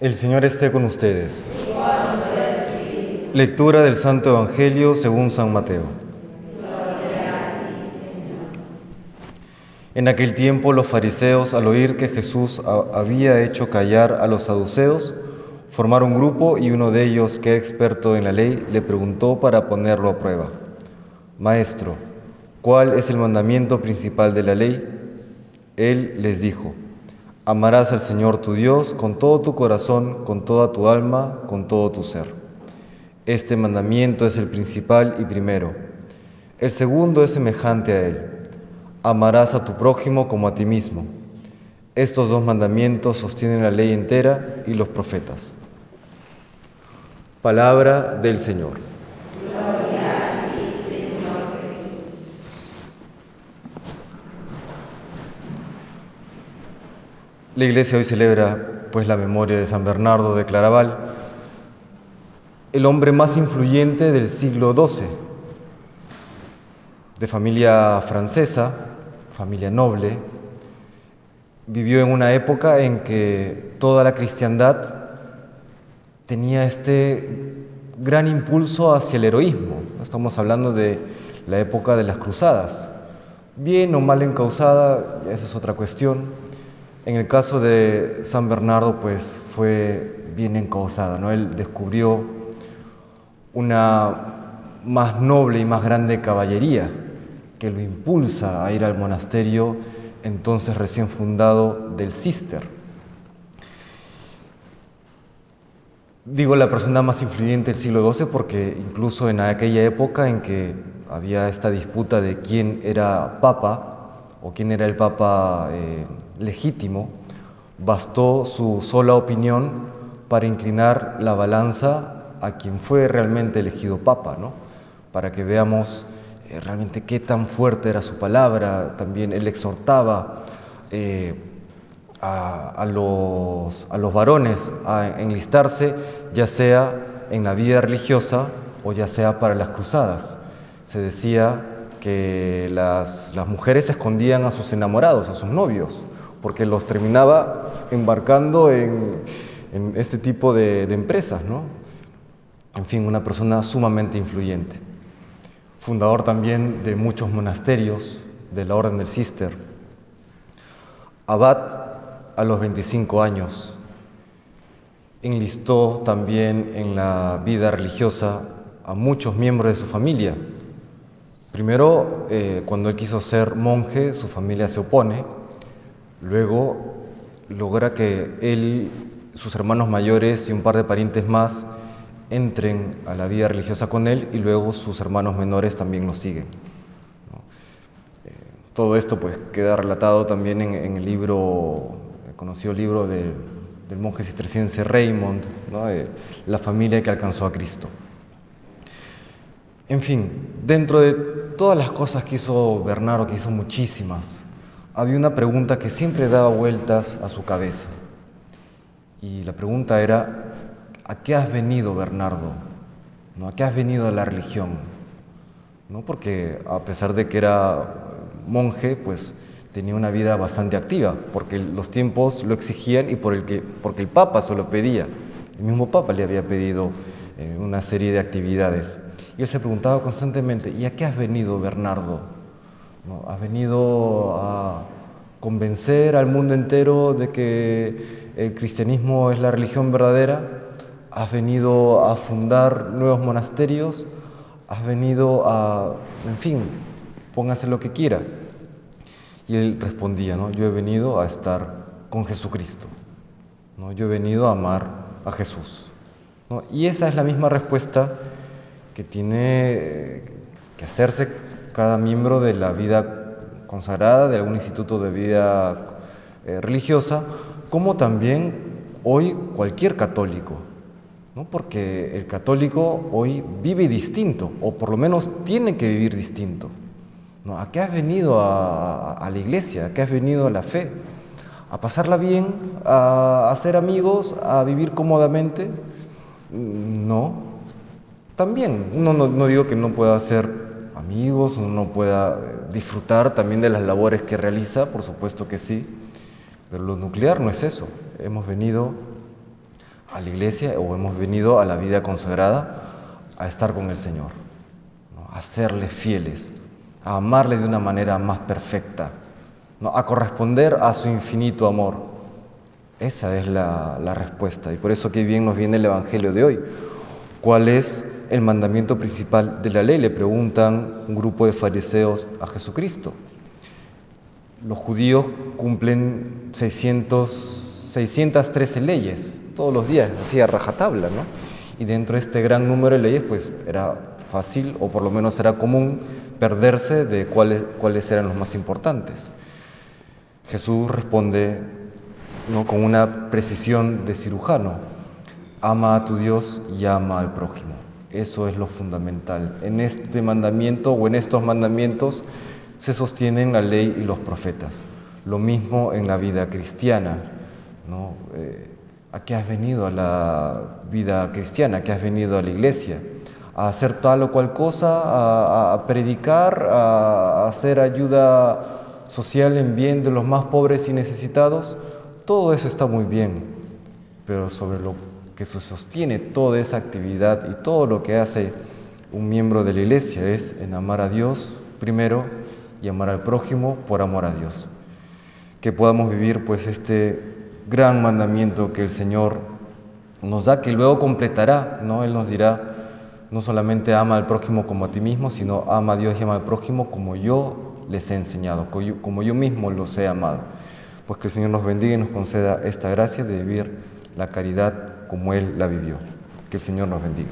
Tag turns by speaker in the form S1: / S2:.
S1: El Señor esté con ustedes. Lectura del Santo Evangelio según San Mateo. En aquel tiempo los fariseos, al oír que Jesús había hecho callar a los saduceos, formaron un grupo y uno de ellos, que era experto en la ley, le preguntó para ponerlo a prueba. Maestro, ¿cuál es el mandamiento principal de la ley? Él les dijo, Amarás al Señor tu Dios con todo tu corazón, con toda tu alma, con todo tu ser. Este mandamiento es el principal y primero. El segundo es semejante a él. Amarás a tu prójimo como a ti mismo. Estos dos mandamientos sostienen la ley entera y los profetas. Palabra del Señor. La iglesia hoy celebra pues la memoria de San Bernardo de Claraval, el hombre más influyente del siglo XII, de familia francesa, familia noble, vivió en una época en que toda la cristiandad tenía este gran impulso hacia el heroísmo. Estamos hablando de la época de las cruzadas. Bien o mal encausada, esa es otra cuestión en el caso de San Bernardo, pues fue bien encausada, ¿no? Él descubrió una más noble y más grande caballería que lo impulsa a ir al monasterio entonces recién fundado del Cister. Digo la persona más influyente del siglo XII porque incluso en aquella época en que había esta disputa de quién era papa o quién era el papa eh, legítimo, bastó su sola opinión para inclinar la balanza a quien fue realmente elegido papa, ¿no? para que veamos eh, realmente qué tan fuerte era su palabra. También él exhortaba eh, a, los, a, los, varones a enlistarse, ya sea en la vida religiosa o ya sea para las cruzadas. Se decía que las, mujeres escondían a sus enamorados, a sus novios, porque los terminaba embarcando en, este tipo de, empresas, ¿no? En fin, una persona sumamente influyente. Fundador también de muchos monasterios de la Orden del Cister. Abad a los 25 años. Enlistó también en la vida religiosa a muchos miembros de su familia. Primero, eh, cuando él quiso ser monje, su familia se opone, Luego logra que él, sus hermanos mayores y un par de parientes más entren a la vida religiosa con él y luego sus hermanos menores también lo siguen. Eh, todo esto pues queda relatado también en, el libro, el conocido libro del monje cisterciense Raymond, la familia que alcanzó a Cristo. En fin, dentro de todas las cosas que hizo Bernardo, que hizo muchísimas, había una pregunta que siempre daba vueltas a su cabeza. Y la pregunta era, ¿a qué has venido, Bernardo? ¿No? ¿A qué has venido a la religión? ¿No? Porque a pesar de que era monje, pues tenía una vida bastante activa, porque los tiempos lo exigían y por el que, porque el Papa se lo pedía. El mismo Papa le había pedido eh, una serie de actividades. Y él se preguntaba constantemente, ¿y a qué has venido, Bernardo? Has venido a convencer al mundo entero de que el cristianismo es la religión verdadera. Has venido a fundar nuevos monasterios. Has venido a, en fin, póngase lo que quiera. Y él respondía, ¿no? yo he venido a estar con Jesucristo. ¿no? Yo he venido a amar a Jesús. Y esa es la misma respuesta que tiene que hacerse cada miembro de la vida consagrada, de algún instituto de vida eh, religiosa, como también hoy cualquier católico, ¿no? porque el católico hoy vive distinto, o por lo menos tiene que vivir distinto. ¿no? ¿A qué has venido a, la iglesia? ¿A qué has venido a la fe? ¿A pasarla bien? ¿A hacer amigos? ¿A vivir cómodamente? No. También, no, no digo que no pueda hacer amigos, uno pueda eh, disfrutar también de las labores que realiza, por supuesto que sí, pero lo nuclear no es eso. Hemos venido a la iglesia o hemos venido a la vida consagrada a estar con el Señor, a serle fieles, a amarle de una manera más perfecta, a corresponder a su infinito amor. Esa es la, la respuesta y por eso que bien nos viene el Evangelio de hoy. ¿Cuál es el mandamiento principal de la ley? Le preguntan un grupo de fariseos a Jesucristo. Los judíos cumplen 600, 613 leyes todos los días, así a rajatabla, ¿no? Y dentro de este gran número de leyes, pues era fácil, o por lo menos era común, perderse de cuáles, cuáles eran los más importantes. Jesús responde con una precisión de cirujano, ama a tu Dios y ama al prójimo. Eso es lo fundamental. En este mandamiento o en estos mandamientos se sostienen la ley y los profetas. Lo mismo en la vida cristiana. ¿no? Eh, ¿A qué has venido a la vida cristiana? ¿A qué has venido a la iglesia? ¿A hacer tal o cual cosa? ¿A, predicar? ¿A hacer ayuda social en bien de los más pobres y necesitados? Todo eso está muy bien, pero sobre lo que sostiene toda esa actividad y todo lo que hace un miembro de la iglesia es en amar a Dios primero y amar al prójimo por amor a Dios. Que podamos vivir pues este gran mandamiento que el Señor nos da, que luego completará, ¿no? Él nos dirá, no solamente ama al prójimo como a ti mismo, sino ama a Dios y ama al prójimo como yo les he enseñado, como yo mismo los he amado. Pues que el Señor nos bendiga y nos conceda esta gracia de vivir la caridad como Él la vivió. Que el Señor nos bendiga.